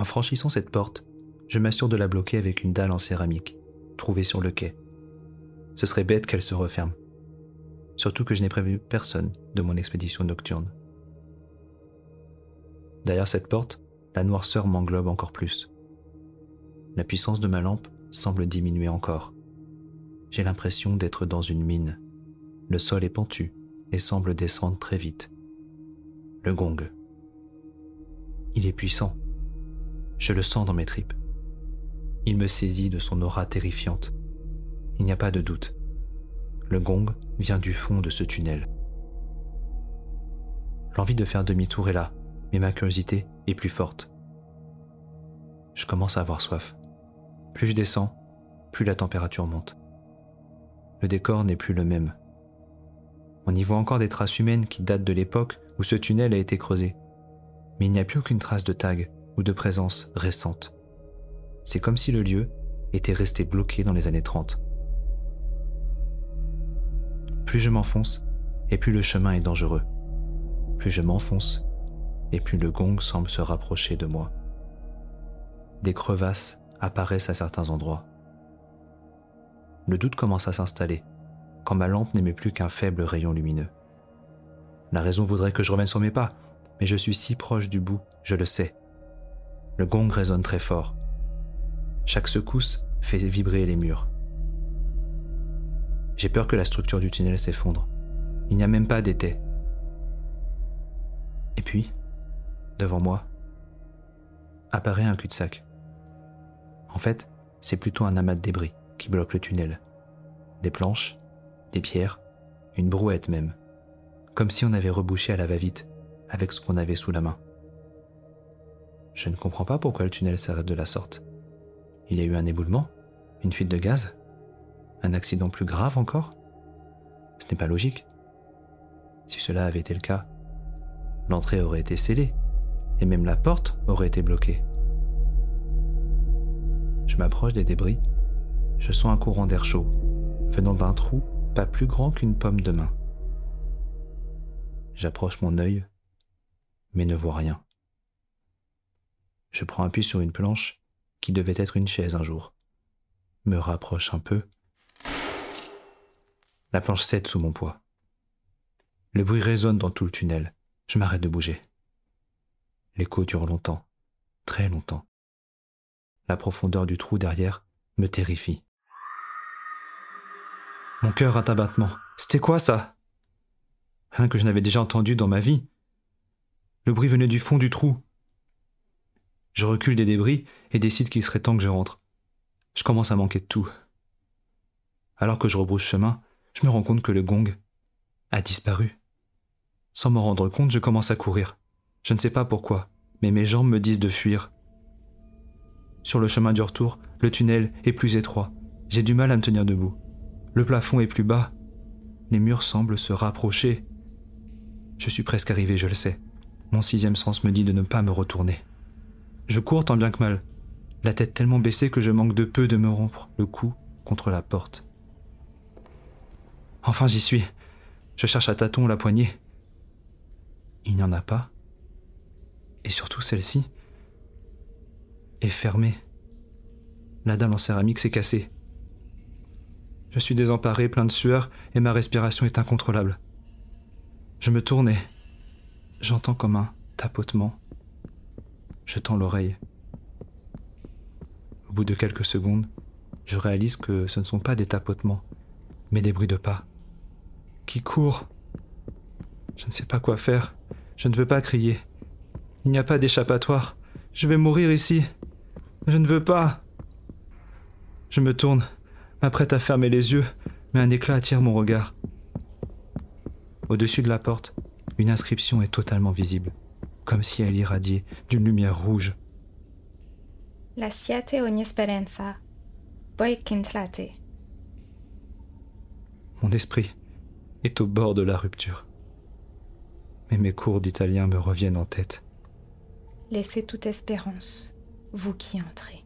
En franchissant cette porte, je m'assure de la bloquer avec une dalle en céramique, trouvée sur le quai. Ce serait bête qu'elle se referme. Surtout que je n'ai prévu personne de mon expédition nocturne. Derrière cette porte, la noirceur m'englobe encore plus. La puissance de ma lampe semble diminuer encore. J'ai l'impression d'être dans une mine. Le sol est pentu et semble descendre très vite. Le gong. Il est puissant. Je le sens dans mes tripes. Il me saisit de son aura terrifiante. Il n'y a pas de doute. Le gong vient du fond de ce tunnel. L'envie de faire demi-tour est là, mais ma curiosité est plus forte. Je commence à avoir soif. Plus je descends, plus la température monte. Le décor n'est plus le même. On y voit encore des traces humaines qui datent de l'époque où ce tunnel a été creusé. Mais il n'y a plus aucune trace de tag ou de présence récente. C'est comme si le lieu était resté bloqué dans les années 30. Plus je m'enfonce, et plus le chemin est dangereux. Plus je m'enfonce, et plus le gong semble se rapprocher de moi. Des crevasses apparaissent à certains endroits. Le doute commence à s'installer, quand ma lampe n'émet plus qu'un faible rayon lumineux. La raison voudrait que je revienne sur mes pas, mais je suis si proche du bout, je le sais. Le gong résonne très fort. Chaque secousse fait vibrer les murs. J'ai peur que la structure du tunnel s'effondre. Il n'y a même pas d'été. Et puis, devant moi, apparaît un cul-de-sac. En fait, c'est plutôt un amas de débris qui bloque le tunnel. Des planches, des pierres, une brouette même. Comme si on avait rebouché à la va-vite avec ce qu'on avait sous la main. Je ne comprends pas pourquoi le tunnel s'arrête de la sorte. Il y a eu un éboulement Une fuite de gaz Un accident plus grave encore? Ce n'est pas logique. Si cela avait été le cas, l'entrée aurait été scellée et même la porte aurait été bloquée. Je m'approche des débris. Je sens un courant d'air chaud, venant d'un trou pas plus grand qu'une pomme de main. J'approche mon œil, mais ne vois rien. Je prends appui sur une planche qui devait être une chaise un jour. Me rapproche un peu. La planche cède sous mon poids. Le bruit résonne dans tout le tunnel. Je m'arrête de bouger. L'écho dure longtemps, très longtemps. La profondeur du trou derrière me terrifie. Mon cœur a un battement. C'était quoi ça? Rien que je n'avais déjà entendu dans ma vie. Le bruit venait du fond du trou. Je recule des débris et décide qu'il serait temps que je rentre. Je commence à manquer de tout. Alors que je rebrousse chemin, je me rends compte que le gong a disparu. Sans m'en rendre compte, je commence à courir. Je ne sais pas pourquoi, mais mes jambes me disent de fuir. Sur le chemin du retour, le tunnel est plus étroit. J'ai du mal à me tenir debout. Le plafond est plus bas. Les murs semblent se rapprocher. Je suis presque arrivé, je le sais. Mon sixième sens me dit de ne pas me retourner. Je cours tant bien que mal, la tête tellement baissée que je manque de peu de me rompre le cou contre la porte. Enfin j'y suis. Je cherche à tâtons la poignée. Il n'y en a pas. Et surtout celle-ci est fermée. La dalle en céramique s'est cassée. Je suis désemparé, plein de sueur, et ma respiration est incontrôlable. Je me tourne et j'entends comme un tapotement je tends l'oreille. Au bout de quelques secondes, je réalise que ce ne sont pas des tapotements, mais des bruits de pas. Qui courent Je ne sais pas quoi faire. Je ne veux pas crier. Il n'y a pas d'échappatoire. Je vais mourir ici. Je ne veux pas. Je me tourne, m'apprête à fermer les yeux, mais un éclat attire mon regard. Au-dessus de la porte, Une inscription est totalement visible, comme si elle irradiait d'une lumière rouge. Lasciate ogni speranza, voi qu'intlate. Mon esprit est au bord de la rupture. Mais mes cours d'italien me reviennent en tête. Laissez toute espérance, vous qui entrez.